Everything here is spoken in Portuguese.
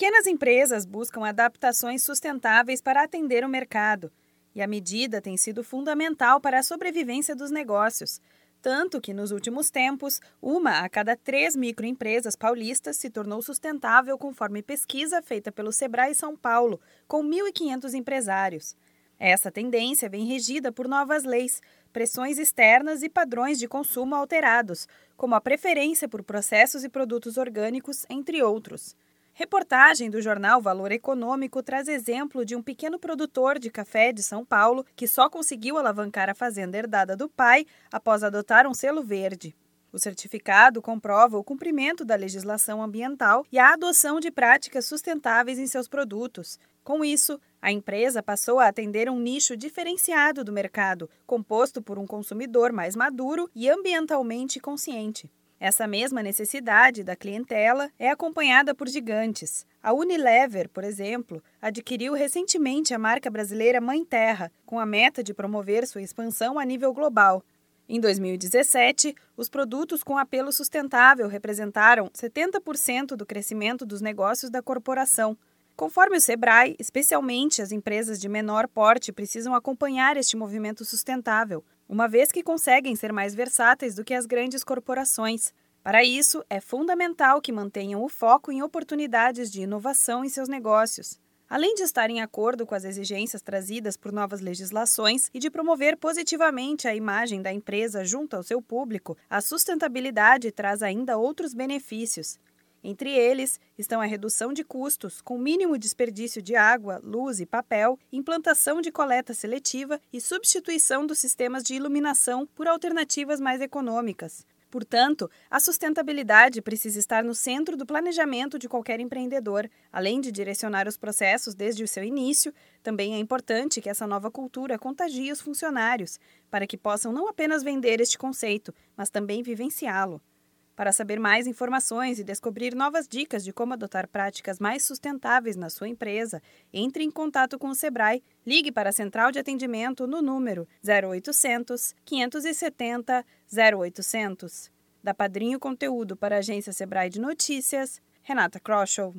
Pequenas empresas buscam adaptações sustentáveis para atender o mercado, e a medida tem sido fundamental para a sobrevivência dos negócios. Tanto que, nos últimos tempos, uma a cada três microempresas paulistas se tornou sustentável, conforme pesquisa feita pelo Sebrae São Paulo, com 1.500 empresários. Essa tendência vem regida por novas leis, pressões externas e padrões de consumo alterados, como a preferência por processos e produtos orgânicos, entre outros. Reportagem do jornal Valor Econômico traz exemplo de um pequeno produtor de café de São Paulo que só conseguiu alavancar a fazenda herdada do pai após adotar um selo verde. O certificado comprova o cumprimento da legislação ambiental e a adoção de práticas sustentáveis em seus produtos. Com isso, a empresa passou a atender um nicho diferenciado do mercado, composto por um consumidor mais maduro e ambientalmente consciente. Essa mesma necessidade da clientela é acompanhada por gigantes. A Unilever, por exemplo, adquiriu recentemente a marca brasileira Mãe Terra, com a meta de promover sua expansão a nível global. Em 2017, os produtos com apelo sustentável representaram 70% do crescimento dos negócios da corporação. Conforme o Sebrae, especialmente as empresas de menor porte precisam acompanhar este movimento sustentável, uma vez que conseguem ser mais versáteis do que as grandes corporações. Para isso, é fundamental que mantenham o foco em oportunidades de inovação em seus negócios. Além de estar em acordo com as exigências trazidas por novas legislações e de promover positivamente a imagem da empresa junto ao seu público, a sustentabilidade traz ainda outros benefícios. Entre eles estão a redução de custos, com mínimo desperdício de água, luz e papel, implantação de coleta seletiva e substituição dos sistemas de iluminação por alternativas mais econômicas. Portanto, a sustentabilidade precisa estar no centro do planejamento de qualquer empreendedor. Além de direcionar os processos desde o seu início, também é importante que essa nova cultura contagie os funcionários, para que possam não apenas vender este conceito, mas também vivenciá-lo. Para saber mais informações e descobrir novas dicas de como adotar práticas mais sustentáveis na sua empresa, entre em contato com o Sebrae. Ligue para a central de atendimento no número 0800 570 0800. Da Padrinho Conteúdo para a agência Sebrae de Notícias, Renata Kroschel.